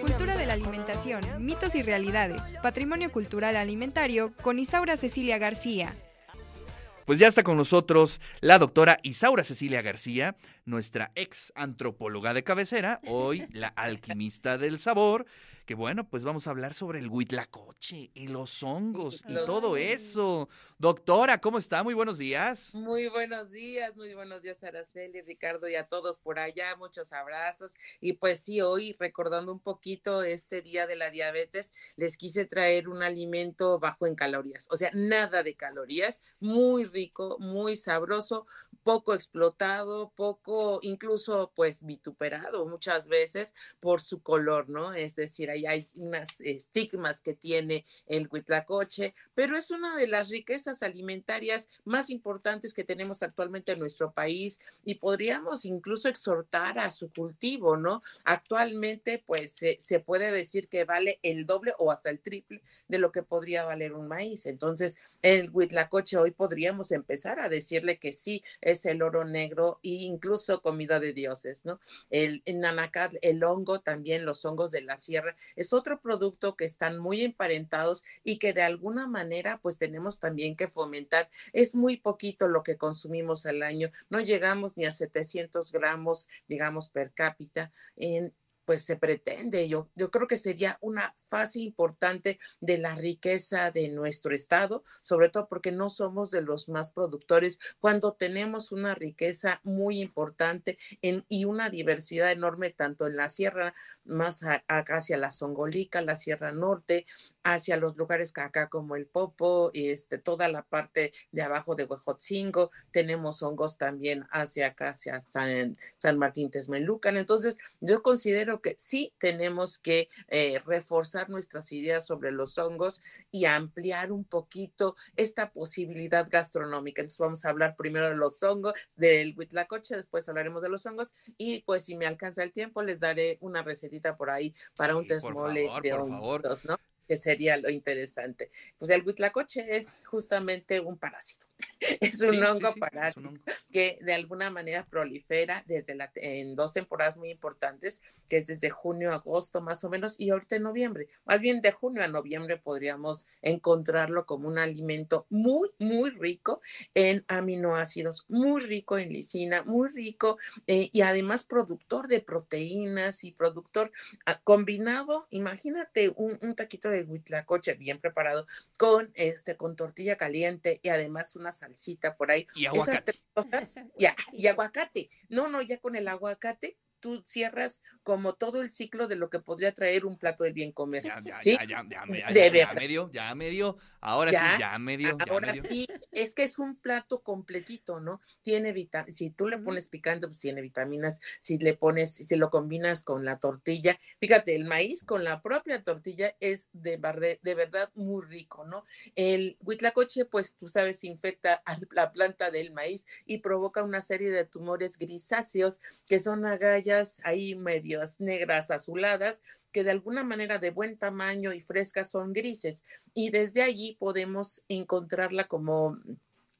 Cultura de la alimentación, mitos y realidades, patrimonio cultural alimentario con Isaura Cecilia García. Pues ya está con nosotros la doctora Isaura Cecilia García, nuestra ex antropóloga de cabecera, hoy la alquimista del sabor, que bueno, pues vamos a hablar sobre el huitlacoche y los hongos y todo eso. Doctora, ¿cómo está? Muy buenos días. Muy buenos días, muy buenos días, Araceli, Ricardo y a todos por allá. Muchos abrazos. Y pues sí, hoy recordando un poquito este día de la diabetes, les quise traer un alimento bajo en calorías, o sea, nada de calorías, muy rico, muy sabroso, poco explotado, poco incluso pues vituperado muchas veces por su color, ¿no? Es decir, ahí hay unas estigmas que tiene el huitlacoche, pero es una de las riquezas alimentarias más importantes que tenemos actualmente en nuestro país y podríamos incluso exhortar a su cultivo, ¿no? Actualmente pues se puede decir que vale el doble o hasta el triple de lo que podría valer un maíz. Entonces, el huitlacoche hoy podríamos empezar a decirle que sí, es el oro negro e incluso comida de dioses, ¿no? El, en Nanacat, el hongo, también los hongos de la sierra, es otro producto que están muy emparentados y que de alguna manera pues tenemos también que fomentar. Es muy poquito lo que consumimos al año, no llegamos ni a 700 gramos, digamos, per cápita en pues se pretende. Yo, yo creo que sería una fase importante de la riqueza de nuestro estado, sobre todo porque no somos de los más productores cuando tenemos una riqueza muy importante en, y una diversidad enorme tanto en la sierra más hacia la Songolica, la Sierra Norte, hacia los lugares acá como el Popo, este, toda la parte de abajo de Huejotzingo, tenemos hongos también hacia acá, hacia San, San Martín Texmelucan. Entonces, yo considero que sí tenemos que eh, reforzar nuestras ideas sobre los hongos y ampliar un poquito esta posibilidad gastronómica. Entonces vamos a hablar primero de los hongos, del huitlacoche, después hablaremos de los hongos y pues si me alcanza el tiempo les daré una recetita por ahí para un tesmole de hongos, ¿no? que sería lo interesante. Pues el huitlacoche es justamente un parásito. Es un hongo parásito que de alguna manera prolifera desde la, en dos temporadas muy importantes, que es desde junio a agosto más o menos y ahorita en noviembre. Más bien de junio a noviembre podríamos encontrarlo como un alimento muy, muy rico en aminoácidos, muy rico en lisina, muy rico eh, y además productor de proteínas y productor ah, combinado. Imagínate un, un taquito de huitlacoche bien preparado con este con tortilla caliente y además una salsita por ahí. Y aguacate. ya, y aguacate. No, no, ya con el aguacate tú cierras como todo el ciclo de lo que podría traer un plato de bien comer. Ya, ya, ¿sí? ya, ya, ya, ya, ya, medio, ya medio, ahora sí, ya medio. Ahora ya sí, es que es un plato completito, ¿no? Tiene vitaminas, si tú le pones picante, pues tiene vitaminas, si le pones, si lo combinas con la tortilla, fíjate, el maíz con la propia tortilla es de, de verdad muy rico, ¿no? El huitlacoche, pues tú sabes, infecta a la planta del maíz y provoca una serie de tumores grisáceos que son agallas ahí medias negras azuladas que de alguna manera de buen tamaño y frescas son grises y desde allí podemos encontrarla como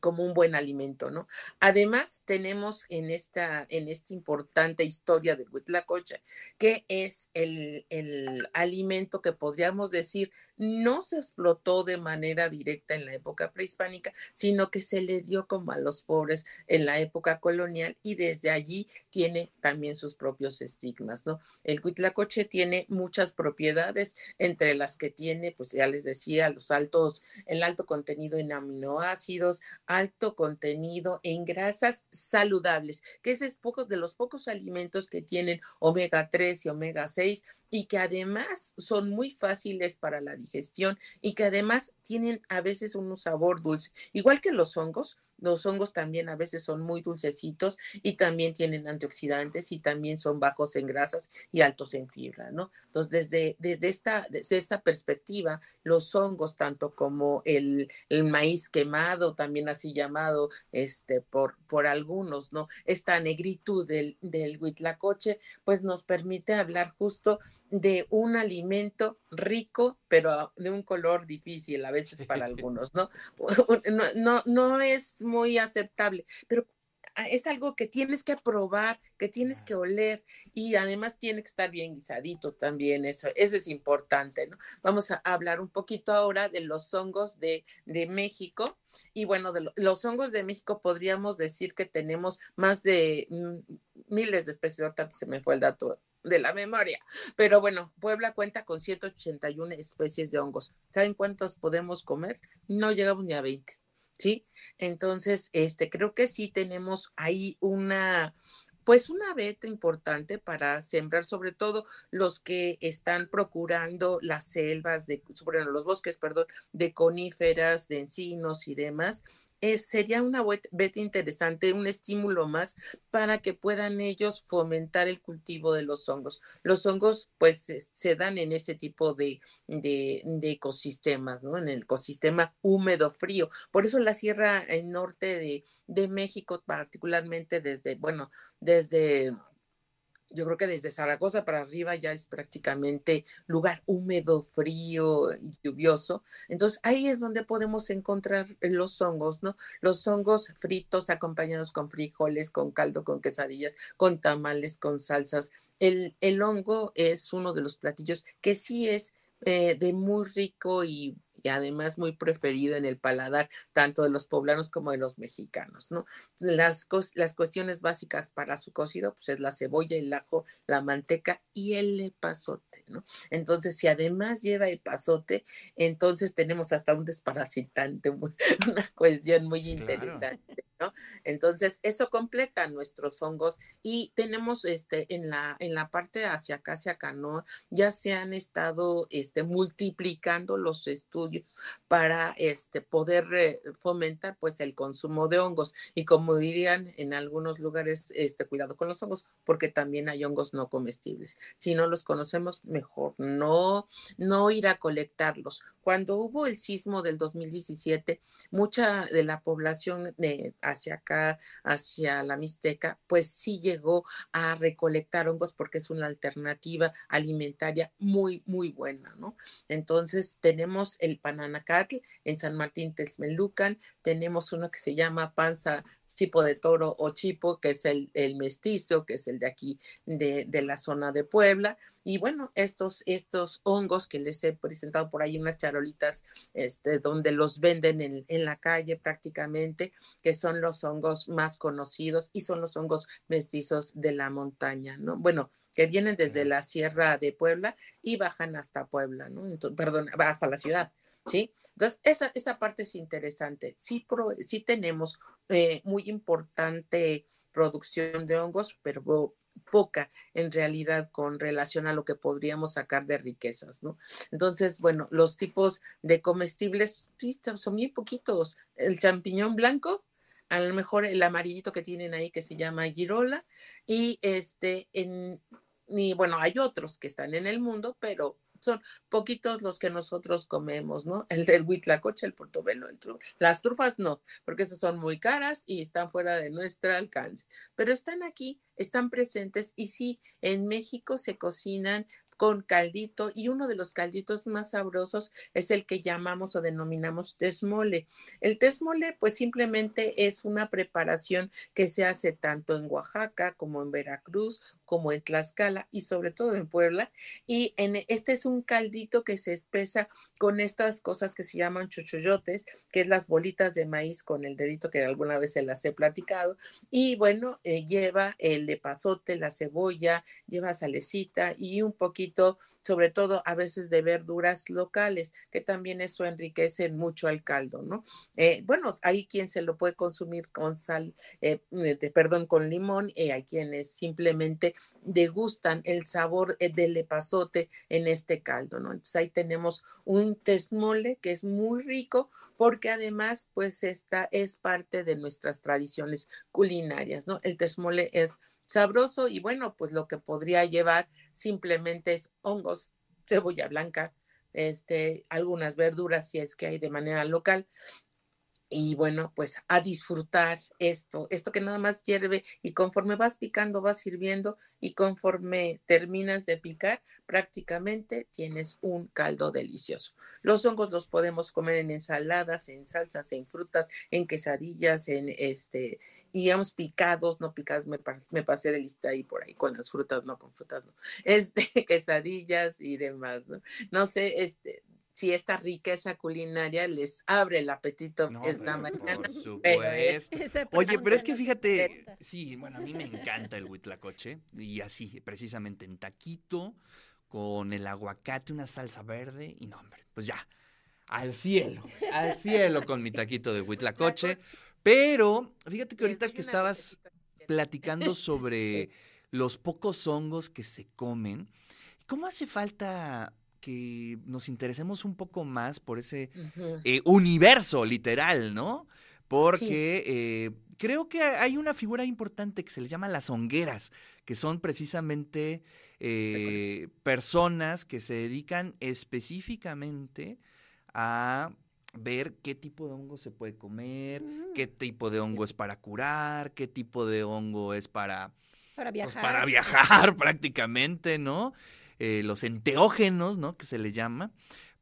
como un buen alimento, ¿no? Además, tenemos en esta, en esta importante historia del Huitlacoche, que es el, el alimento que podríamos decir no se explotó de manera directa en la época prehispánica, sino que se le dio como a los pobres en la época colonial y desde allí tiene también sus propios estigmas, ¿no? El huitlacoche tiene muchas propiedades, entre las que tiene, pues ya les decía, los altos, el alto contenido en aminoácidos, alto contenido en grasas saludables, que es poco de los pocos alimentos que tienen omega 3 y omega 6 y que además son muy fáciles para la digestión y que además tienen a veces un sabor dulce, igual que los hongos, los hongos también a veces son muy dulcecitos y también tienen antioxidantes y también son bajos en grasas y altos en fibra, ¿no? Entonces, desde, desde, esta, desde esta perspectiva, los hongos, tanto como el, el, maíz quemado, también así llamado este, por, por algunos, ¿no? Esta negritud del, del huitlacoche, pues nos permite hablar justo de un alimento rico, pero de un color difícil a veces para algunos, ¿no? No, no, no es muy aceptable, pero ah, es algo que tienes que probar, que tienes que oler y además tiene que estar bien guisadito también, eso, eso es importante, ¿no? Vamos a hablar un poquito ahora de los hongos de, de México. Y bueno, de los hongos de México podríamos decir que tenemos más de mm, miles de especies, ahorita se me fue el dato de la memoria. Pero bueno, Puebla cuenta con 181 especies de hongos. ¿Saben cuántos podemos comer? No llegamos ni a 20. ¿Sí? Entonces, este, creo que sí tenemos ahí una, pues una beta importante para sembrar, sobre todo los que están procurando las selvas, de, sobre los bosques, perdón, de coníferas, de encinos y demás, sería una beta interesante, un estímulo más para que puedan ellos fomentar el cultivo de los hongos. Los hongos, pues, se, dan en ese tipo de, de, ecosistemas, ¿no? En el ecosistema húmedo frío. Por eso la Sierra Norte de, de México, particularmente desde, bueno, desde yo creo que desde Zaragoza para arriba ya es prácticamente lugar húmedo, frío, lluvioso. Entonces ahí es donde podemos encontrar los hongos, ¿no? Los hongos fritos acompañados con frijoles, con caldo, con quesadillas, con tamales, con salsas. El, el hongo es uno de los platillos que sí es eh, de muy rico y y además muy preferido en el paladar tanto de los poblanos como de los mexicanos, ¿no? Las, las cuestiones básicas para su cocido, pues es la cebolla, el ajo, la manteca y el epazote, ¿no? Entonces, si además lleva epazote, entonces tenemos hasta un desparasitante, una cuestión muy interesante. Entonces, eso completa nuestros hongos y tenemos este en la en la parte hacia acá, hacia acá. Ya se han estado este, multiplicando los estudios para este, poder eh, fomentar pues el consumo de hongos y como dirían en algunos lugares, este, cuidado con los hongos porque también hay hongos no comestibles. Si no los conocemos, mejor no, no ir a colectarlos. Cuando hubo el sismo del 2017, mucha de la población hacia acá, hacia la Mixteca, pues sí llegó a recolectar hongos porque es una alternativa alimentaria muy, muy buena, ¿no? Entonces tenemos el pananacatl en San Martín Texmelucan, tenemos uno que se llama panza tipo de toro o chipo, que es el, mestizo, que es el de aquí, de, de, la zona de Puebla. Y bueno, estos, estos hongos que les he presentado por ahí, unas charolitas este, donde los venden en, en la calle prácticamente, que son los hongos más conocidos y son los hongos mestizos de la montaña, ¿no? Bueno, que vienen desde la sierra de Puebla y bajan hasta Puebla, ¿no? Entonces, perdón, hasta la ciudad, ¿sí? Entonces, esa, esa parte es interesante. Sí, sí tenemos eh, muy importante producción de hongos, pero poca en realidad con relación a lo que podríamos sacar de riquezas, ¿no? Entonces, bueno, los tipos de comestibles son muy poquitos. El champiñón blanco, a lo mejor el amarillito que tienen ahí que se llama girola y este en bueno, hay otros que están en el mundo, pero son poquitos los que nosotros comemos, ¿no? El del huitlacoche, el portobelo, el Las trufas no, porque esas son muy caras y están fuera de nuestro alcance, pero están aquí, están presentes y sí, en México se cocinan con caldito y uno de los calditos más sabrosos es el que llamamos o denominamos tesmole. El tesmole pues simplemente es una preparación que se hace tanto en Oaxaca como en Veracruz, como en Tlaxcala y sobre todo en Puebla y en este es un caldito que se espesa con estas cosas que se llaman chuchoyotes, que es las bolitas de maíz con el dedito que alguna vez se las he platicado y bueno, eh, lleva el epazote, la cebolla, lleva salecita y un poquito sobre todo a veces de verduras locales, que también eso enriquece mucho al caldo, ¿no? Eh, bueno, hay quien se lo puede consumir con sal, eh, perdón, con limón, y hay quienes simplemente degustan el sabor eh, del epazote en este caldo, ¿no? Entonces ahí tenemos un tesmole que es muy rico porque además, pues esta es parte de nuestras tradiciones culinarias, ¿no? El tesmole es sabroso y bueno, pues lo que podría llevar simplemente es hongos, cebolla blanca, este, algunas verduras si es que hay de manera local y bueno, pues a disfrutar esto, esto que nada más hierve y conforme vas picando, vas sirviendo y conforme terminas de picar, prácticamente tienes un caldo delicioso. Los hongos los podemos comer en ensaladas, en salsas, en frutas, en quesadillas, en este, digamos picados, no picados, me, me pasé de lista ahí por ahí con las frutas, no con frutas, no, este, quesadillas y demás, ¿no? No sé, este, si esta riqueza culinaria les abre el apetito esta mañana. Por supuesto. Oye, pero es que fíjate, sí, bueno, a mí me encanta el huitlacoche y así, precisamente en taquito, con el aguacate, una salsa verde y no, hombre, pues ya, al cielo, al cielo con mi taquito de huitlacoche. Pero fíjate que ahorita que estabas platicando sobre los pocos hongos que se comen, ¿cómo hace falta que nos interesemos un poco más por ese eh, universo literal, ¿no? Porque eh, creo que hay una figura importante que se les llama las hongueras, que son precisamente eh, personas que se dedican específicamente a ver qué tipo de hongo se puede comer, qué mm. tipo de hongo es para curar, qué tipo de hongo es para... Para pues, viajar. para viajar prácticamente, ¿no? Eh, los enteógenos, ¿no? Que se le llama.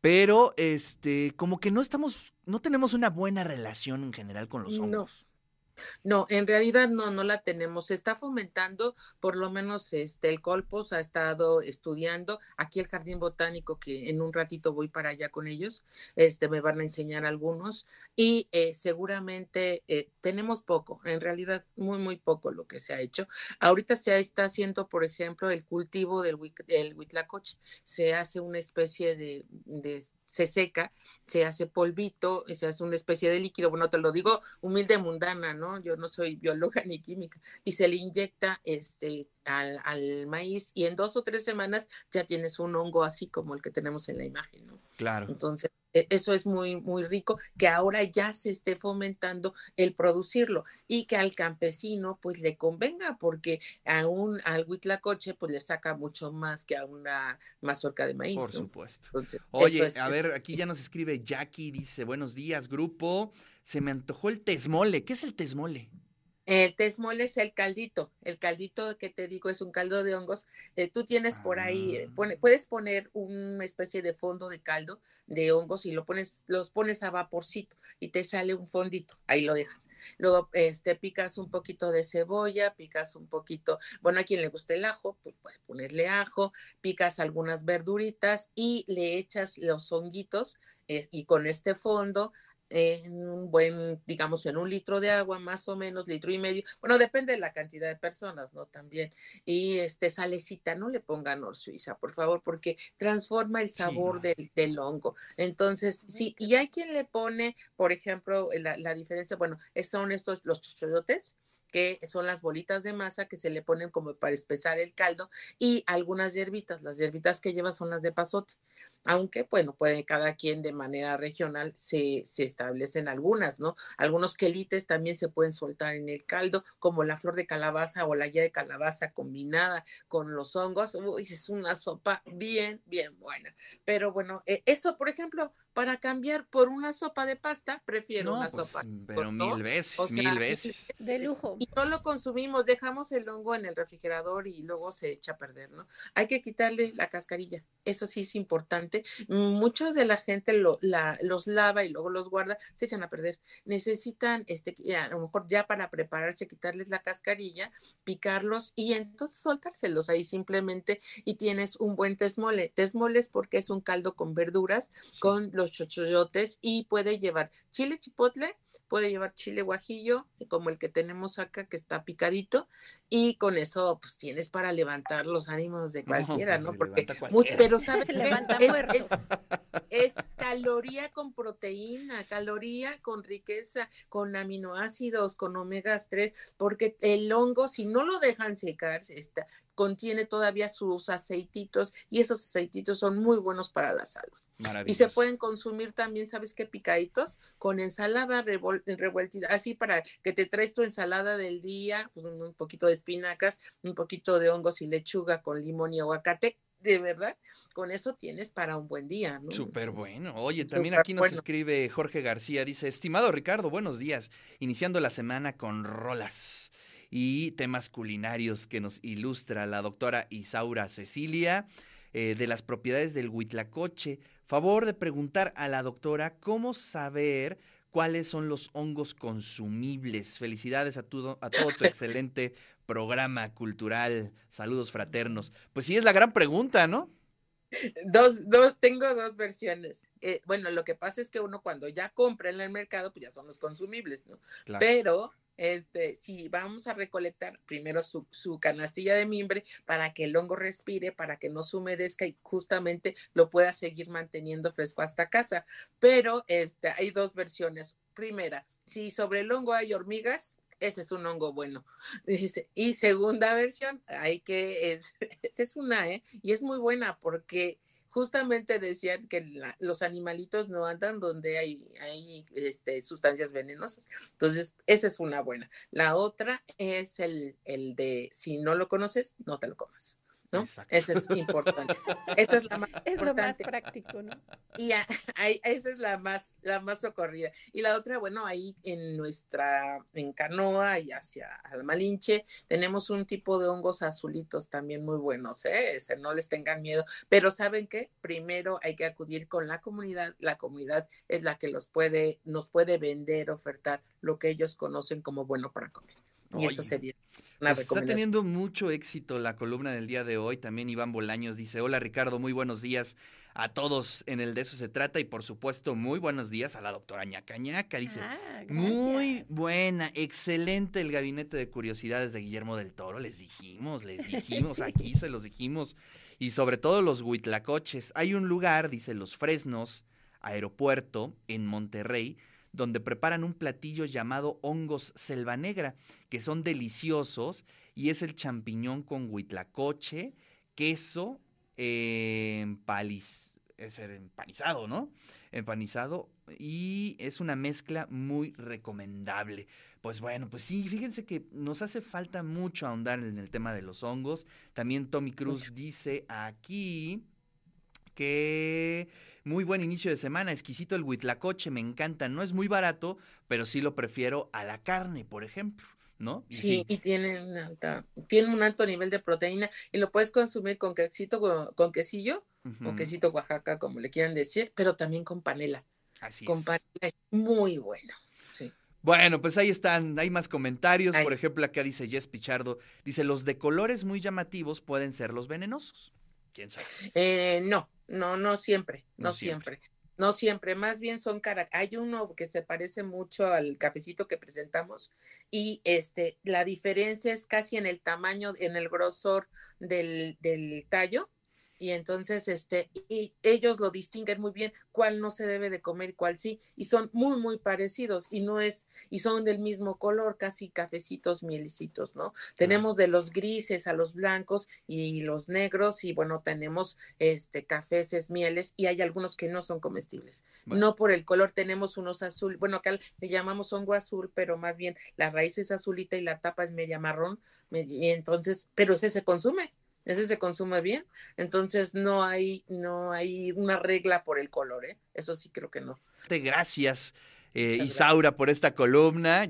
Pero, este, como que no estamos, no tenemos una buena relación en general con los hongos. No, en realidad no, no la tenemos. Se está fomentando, por lo menos este, el Colpos ha estado estudiando aquí el Jardín Botánico, que en un ratito voy para allá con ellos, este, me van a enseñar algunos y eh, seguramente eh, tenemos poco, en realidad muy, muy poco lo que se ha hecho. Ahorita se está haciendo, por ejemplo, el cultivo del, del huitlacoche, se hace una especie de, de se seca, se hace polvito, se hace una especie de líquido, bueno, te lo digo humilde, mundana, ¿no? Yo no soy bióloga ni química, y se le inyecta este al, al, maíz y en dos o tres semanas ya tienes un hongo así como el que tenemos en la imagen, ¿no? Claro. Entonces, eso es muy, muy rico, que ahora ya se esté fomentando el producirlo y que al campesino pues le convenga, porque a un, al huitlacoche pues le saca mucho más que a una mazorca de maíz. Por supuesto. Oye, a ver, aquí ya nos escribe Jackie, dice, buenos días, grupo, se me antojó el tesmole. ¿Qué es el tesmole? El tesmole es el caldito, el caldito que te digo es un caldo de hongos. Eh, tú tienes por ahí, eh, ah. puedes poner una especie de fondo de caldo de hongos y lo pones, los pones a vaporcito y te sale un fondito, ahí lo dejas. Luego este, picas un poquito de cebolla, picas un poquito, bueno, a quien le guste el ajo, pues puede ponerle ajo, picas algunas verduritas y le echas los honguitos eh, y con este fondo en un buen, digamos, en un litro de agua, más o menos, litro y medio. Bueno, depende de la cantidad de personas, ¿no? También. Y este salecita, no le pongan or suiza, por favor, porque transforma el sabor del, del, hongo. Entonces, sí, y hay quien le pone, por ejemplo, la, la diferencia, bueno, son estos, los chochoyotes que son las bolitas de masa que se le ponen como para espesar el caldo y algunas hierbitas. Las hierbitas que lleva son las de pasote, aunque bueno, puede cada quien de manera regional se, se establecen algunas, ¿no? Algunos quelites también se pueden soltar en el caldo, como la flor de calabaza o la ya de calabaza combinada con los hongos. Uy, es una sopa bien, bien buena. Pero bueno, eh, eso, por ejemplo, para cambiar por una sopa de pasta, prefiero una pues, sopa. Pero mil veces, mil veces. De lujo. Y no lo consumimos, dejamos el hongo en el refrigerador y luego se echa a perder, ¿no? Hay que quitarle la cascarilla. Eso sí es importante. Muchos de la gente lo, la, los lava y luego los guarda, se echan a perder. Necesitan, este, a lo mejor ya para prepararse, quitarles la cascarilla, picarlos y entonces soltárselos ahí simplemente y tienes un buen tesmole. Tesmoles porque es un caldo con verduras, con los chochoyotes y puede llevar chile chipotle, puede llevar chile guajillo, como el que tenemos acá, que está picadito, y con eso, pues tienes para levantar los ánimos de cualquiera, ¿no? Pues, Porque, muy, pero ¿sabes es, es, caloría con proteína, caloría con riqueza, con aminoácidos, con omegas 3, porque el hongo, si no lo dejan secar, está, contiene todavía sus aceititos y esos aceititos son muy buenos para la salud. Y se pueden consumir también, ¿sabes qué? Picaditos con ensalada revueltita, así para que te traes tu ensalada del día, pues un, poquito de espinacas, un poquito de hongos y lechuga con limón y aguacate, de verdad, con eso tienes para un buen día, ¿no? Súper bueno. Oye, también aquí nos escribe Jorge García, dice, estimado Ricardo, buenos días, iniciando la semana con rolas y temas culinarios que nos ilustra la doctora Isaura Cecilia. Eh, de las propiedades del huitlacoche. Favor de preguntar a la doctora cómo saber cuáles son los hongos consumibles. Felicidades a, todo, a todo tu excelente programa cultural. Saludos fraternos. Pues sí, es la gran pregunta, ¿no? Dos, dos, tengo dos versiones. Eh, bueno, lo que pasa es que uno cuando ya compra en el mercado, pues ya son los consumibles, ¿no? Pero este, si vamos a recolectar primero su, canastilla de mimbre para que el hongo respire, para que no se humedezca y justamente lo pueda seguir manteniendo fresco hasta casa. Pero este, hay dos versiones. Primera, si sobre el hongo hay hormigas, ese es un hongo bueno. Y segunda versión, hay que, es, es una, ¿eh? Y es muy buena porque justamente decían que los animalitos no andan donde hay, hay este, sustancias venenosas. Entonces, esa es una buena. La otra es el, el de si no lo conoces, no te lo comas. ¿No? Eso es importante. Esa es la más es lo más práctico, ¿no? Y esa es la más, la más socorrida. Y la otra, bueno, ahí en nuestra, en Canoa y hacia Almalinche, tenemos un tipo de hongos azulitos también muy buenos, ¿eh? Ese, no les tengan miedo. Pero ¿saben qué? Primero hay que acudir con la comunidad. La comunidad es la que los puede, nos puede vender, ofertar lo que ellos conocen como bueno para comer. Y eso sería pues está teniendo mucho éxito la columna del día de hoy. También Iván Bolaños dice, hola Ricardo, muy buenos días a todos en el de eso se trata y por supuesto muy buenos días a la doctora ñaca ñaca. Dice, ah, muy buena, excelente el gabinete de curiosidades de Guillermo del Toro. Les dijimos, les dijimos, aquí se los dijimos. Y sobre todo los huitlacoches. Hay un lugar, dice Los Fresnos, aeropuerto, en Monterrey, donde preparan un platillo llamado hongos selva negra, que son deliciosos y es el champiñón con huitlacoche, queso, eh, es empanizado, ¿no? Empanizado y es una mezcla muy recomendable. Pues bueno, pues sí, fíjense que nos hace falta mucho ahondar en el tema de los hongos. También Tommy Cruz dice aquí que muy buen inicio de semana, exquisito el huitlacoche, me encanta. No es muy barato, pero sí lo prefiero a la carne, por ejemplo. ¿No? sí, y tiene, tiene un alto nivel de proteína y lo puedes consumir con quesito, con, quesillo o quesito Oaxaca, como le quieran decir, pero también con panela. Así con panela es muy bueno. Sí. Bueno, pues ahí están, hay más comentarios. Por ejemplo, acá dice Jess Pichardo, dice, los de colores muy llamativos pueden ser los venenosos. ¿Quién sabe? Eh, no, no, no siempre, no, siempre. No siempre, más bien son cara. Hay uno que se parece mucho al cafecito que presentamos y este, la diferencia es casi en el tamaño, en el grosor del, del tallo y entonces este y ellos lo distinguen muy bien cuál no se debe de comer y cuál sí y son muy muy parecidos y no es y son del mismo color casi cafecitos mielicitos no tenemos de los grises a los blancos y los negros y bueno tenemos este cafés mieles y hay algunos que no son comestibles. No por el color tenemos unos azul bueno acá le llamamos hongo azul pero más bien la raíz es azulita y la tapa es media marrón y entonces pero ese se consume ese se consume bien. Entonces no hay, no hay una regla por el color, ¿eh? Eso sí creo que no. Gracias, eh, Isaura, por esta columna.